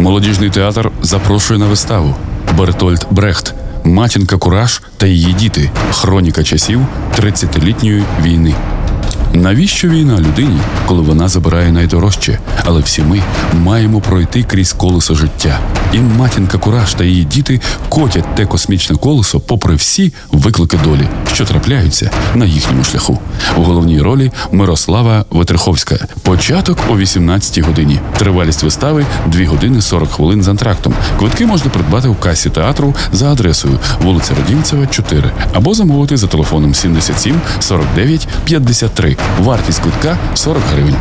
Молодіжний театр запрошує на виставу Бертольд Брехт, матінка Кураж та її діти. Хроніка часів 30-літньої війни. Навіщо війна людині, коли вона забирає найдорожче? Але всі ми маємо пройти крізь колесо життя. І матінка Кураж та її діти котять те космічне колесо, попри всі виклики долі, що трапляються на їхньому шляху. У головній ролі Мирослава Ветриховська. Початок о 18-й годині. Тривалість вистави 2 години 40 хвилин з антрактом. Квитки можна придбати у касі театру за адресою вулиця Родімцева, 4 або замовити за телефоном 77 49 53. Вартість квитка 40 гривень.